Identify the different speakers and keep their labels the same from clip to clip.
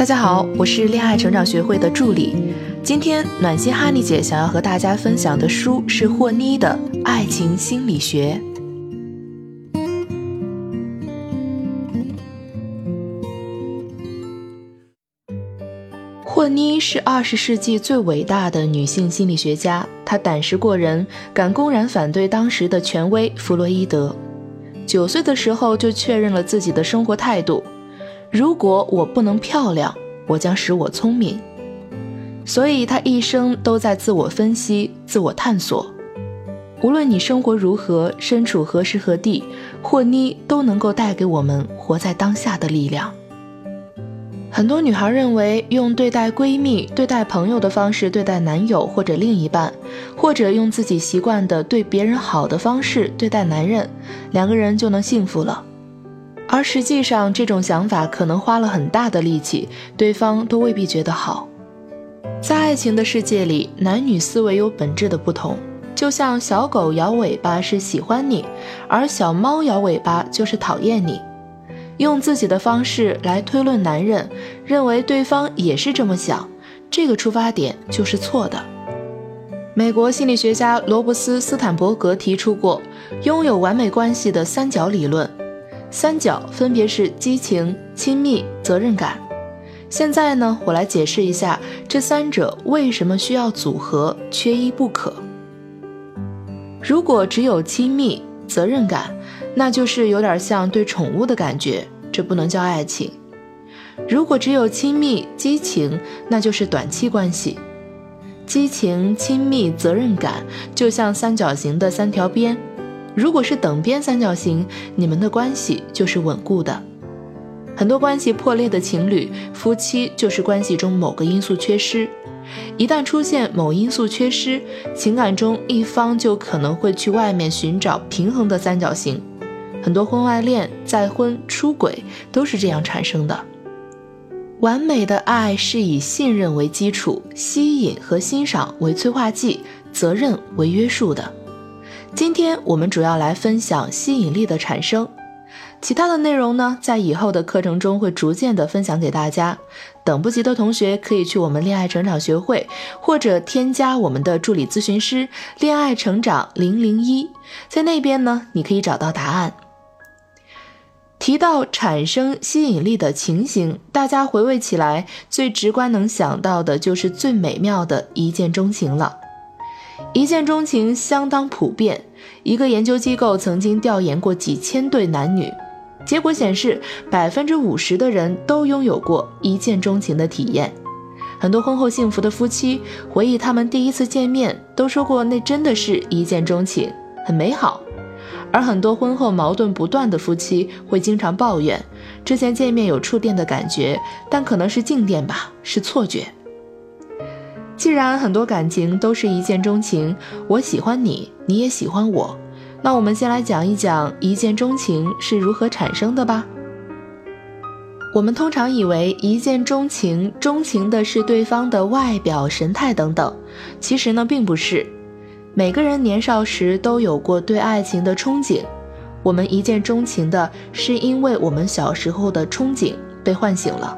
Speaker 1: 大家好，我是恋爱成长学会的助理。今天暖心哈尼姐想要和大家分享的书是霍妮的《爱情心理学》。霍妮是二十世纪最伟大的女性心理学家，她胆识过人，敢公然反对当时的权威弗洛伊德。九岁的时候就确认了自己的生活态度。如果我不能漂亮，我将使我聪明。所以，他一生都在自我分析、自我探索。无论你生活如何，身处何时何地，霍妮都能够带给我们活在当下的力量。很多女孩认为，用对待闺蜜、对待朋友的方式对待男友或者另一半，或者用自己习惯的对别人好的方式对待男人，两个人就能幸福了。而实际上，这种想法可能花了很大的力气，对方都未必觉得好。在爱情的世界里，男女思维有本质的不同。就像小狗摇尾巴是喜欢你，而小猫摇尾巴就是讨厌你。用自己的方式来推论男人，认为对方也是这么想，这个出发点就是错的。美国心理学家罗伯斯·斯坦伯格提出过拥有完美关系的三角理论。三角分别是激情、亲密、责任感。现在呢，我来解释一下这三者为什么需要组合，缺一不可。如果只有亲密、责任感，那就是有点像对宠物的感觉，这不能叫爱情。如果只有亲密、激情，那就是短期关系。激情、亲密、责任感，就像三角形的三条边。如果是等边三角形，你们的关系就是稳固的。很多关系破裂的情侣、夫妻就是关系中某个因素缺失。一旦出现某因素缺失，情感中一方就可能会去外面寻找平衡的三角形。很多婚外恋、再婚、出轨都是这样产生的。完美的爱是以信任为基础，吸引和欣赏为催化剂，责任为约束的。今天我们主要来分享吸引力的产生，其他的内容呢，在以后的课程中会逐渐的分享给大家。等不及的同学可以去我们恋爱成长学会，或者添加我们的助理咨询师恋爱成长零零一，在那边呢，你可以找到答案。提到产生吸引力的情形，大家回味起来，最直观能想到的就是最美妙的一见钟情了。一见钟情相当普遍。一个研究机构曾经调研过几千对男女，结果显示，百分之五十的人都拥有过一见钟情的体验。很多婚后幸福的夫妻回忆，他们第一次见面都说过，那真的是一见钟情，很美好。而很多婚后矛盾不断的夫妻会经常抱怨，之前见面有触电的感觉，但可能是静电吧，是错觉。既然很多感情都是一见钟情，我喜欢你，你也喜欢我，那我们先来讲一讲一见钟情是如何产生的吧。我们通常以为一见钟情，钟情的是对方的外表、神态等等，其实呢并不是。每个人年少时都有过对爱情的憧憬，我们一见钟情的是因为我们小时候的憧憬被唤醒了。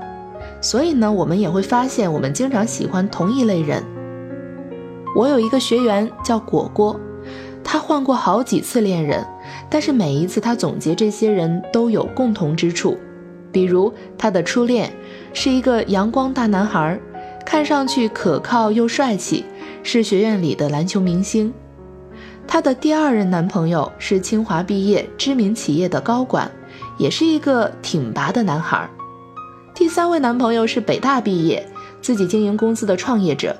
Speaker 1: 所以呢，我们也会发现，我们经常喜欢同一类人。我有一个学员叫果果，他换过好几次恋人，但是每一次他总结这些人都有共同之处，比如他的初恋是一个阳光大男孩，看上去可靠又帅气，是学院里的篮球明星；他的第二任男朋友是清华毕业、知名企业的高管，也是一个挺拔的男孩。第三位男朋友是北大毕业，自己经营公司的创业者。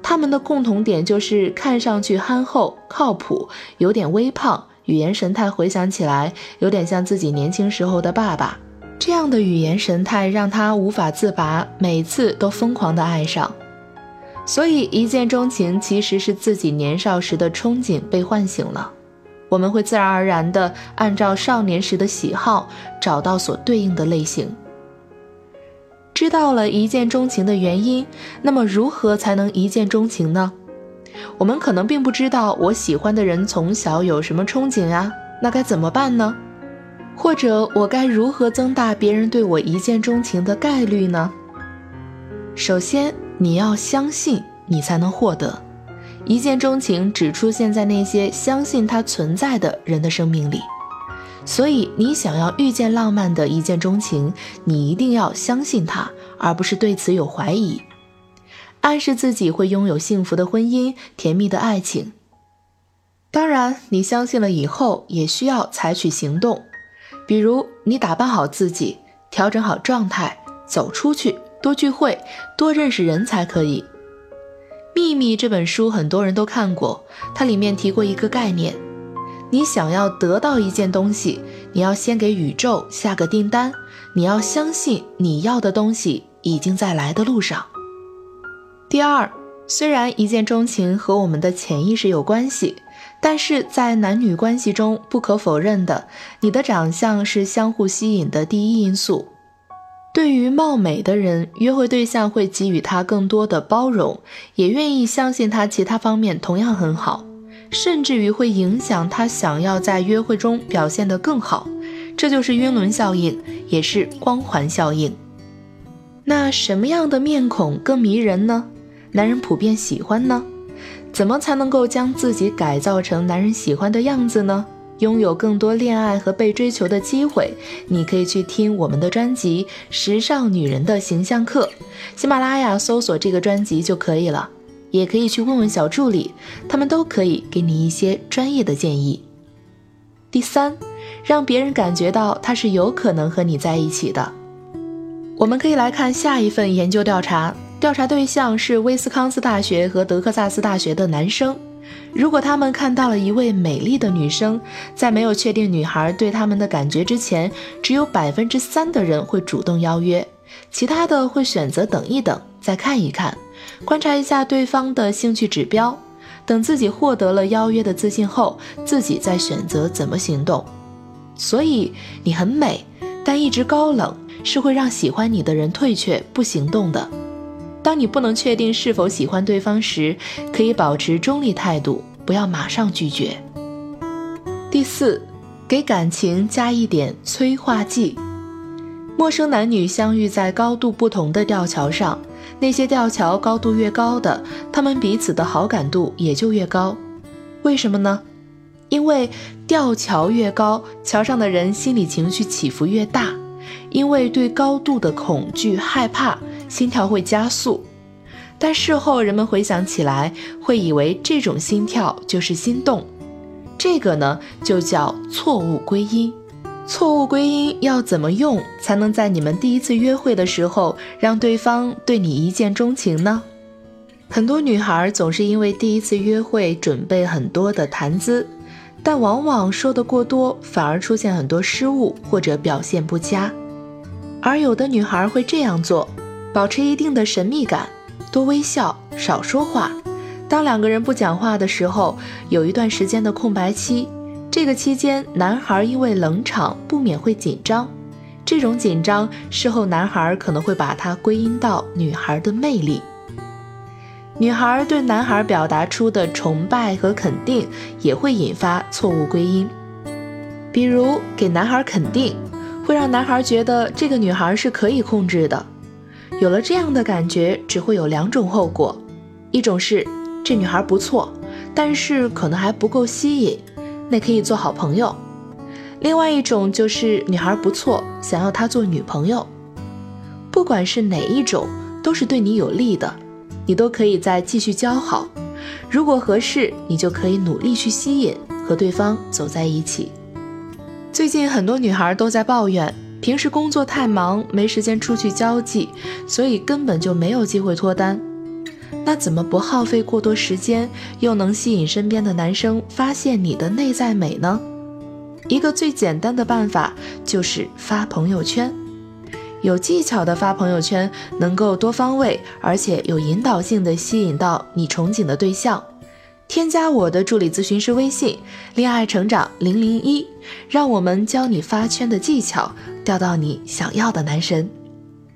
Speaker 1: 他们的共同点就是看上去憨厚、靠谱，有点微胖，语言神态回想起来有点像自己年轻时候的爸爸。这样的语言神态让他无法自拔，每次都疯狂的爱上。所以一见钟情其实是自己年少时的憧憬被唤醒了。我们会自然而然地按照少年时的喜好找到所对应的类型。知道了一见钟情的原因，那么如何才能一见钟情呢？我们可能并不知道我喜欢的人从小有什么憧憬啊，那该怎么办呢？或者我该如何增大别人对我一见钟情的概率呢？首先，你要相信，你才能获得。一见钟情只出现在那些相信它存在的人的生命里。所以，你想要遇见浪漫的一见钟情，你一定要相信他，而不是对此有怀疑。暗示自己会拥有幸福的婚姻、甜蜜的爱情。当然，你相信了以后，也需要采取行动，比如你打扮好自己，调整好状态，走出去，多聚会，多认识人才可以。《秘密》这本书很多人都看过，它里面提过一个概念：你想要得到一件东西，你要先给宇宙下个订单，你要相信你要的东西已经在来的路上。第二，虽然一见钟情和我们的潜意识有关系，但是在男女关系中不可否认的，你的长相是相互吸引的第一因素。对于貌美的人，约会对象会给予他更多的包容，也愿意相信他其他方面同样很好，甚至于会影响他想要在约会中表现得更好。这就是晕轮效应，也是光环效应。那什么样的面孔更迷人呢？男人普遍喜欢呢？怎么才能够将自己改造成男人喜欢的样子呢？拥有更多恋爱和被追求的机会，你可以去听我们的专辑《时尚女人的形象课》，喜马拉雅搜索这个专辑就可以了。也可以去问问小助理，他们都可以给你一些专业的建议。第三，让别人感觉到他是有可能和你在一起的。我们可以来看下一份研究调查，调查对象是威斯康斯大学和德克萨斯大学的男生。如果他们看到了一位美丽的女生，在没有确定女孩对他们的感觉之前，只有百分之三的人会主动邀约，其他的会选择等一等，再看一看，观察一下对方的兴趣指标，等自己获得了邀约的自信后，自己再选择怎么行动。所以你很美，但一直高冷是会让喜欢你的人退却不行动的。当你不能确定是否喜欢对方时，可以保持中立态度，不要马上拒绝。第四，给感情加一点催化剂。陌生男女相遇在高度不同的吊桥上，那些吊桥高度越高的，他们彼此的好感度也就越高。为什么呢？因为吊桥越高，桥上的人心理情绪起伏越大，因为对高度的恐惧害怕。心跳会加速，但事后人们回想起来，会以为这种心跳就是心动。这个呢，就叫错误归因。错误归因要怎么用，才能在你们第一次约会的时候让对方对你一见钟情呢？很多女孩总是因为第一次约会准备很多的谈资，但往往说的过多，反而出现很多失误或者表现不佳。而有的女孩会这样做。保持一定的神秘感，多微笑，少说话。当两个人不讲话的时候，有一段时间的空白期。这个期间，男孩因为冷场不免会紧张。这种紧张，事后男孩可能会把它归因到女孩的魅力。女孩对男孩表达出的崇拜和肯定，也会引发错误归因。比如给男孩肯定，会让男孩觉得这个女孩是可以控制的。有了这样的感觉，只会有两种后果：一种是这女孩不错，但是可能还不够吸引，那可以做好朋友；另外一种就是女孩不错，想要她做女朋友。不管是哪一种，都是对你有利的，你都可以再继续交好。如果合适，你就可以努力去吸引和对方走在一起。最近很多女孩都在抱怨。平时工作太忙，没时间出去交际，所以根本就没有机会脱单。那怎么不耗费过多时间，又能吸引身边的男生发现你的内在美呢？一个最简单的办法就是发朋友圈，有技巧的发朋友圈，能够多方位而且有引导性的吸引到你憧憬的对象。添加我的助理咨询师微信“恋爱成长零零一”，让我们教你发圈的技巧，钓到你想要的男神。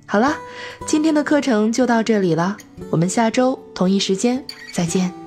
Speaker 1: 好了，今天的课程就到这里了，我们下周同一时间再见。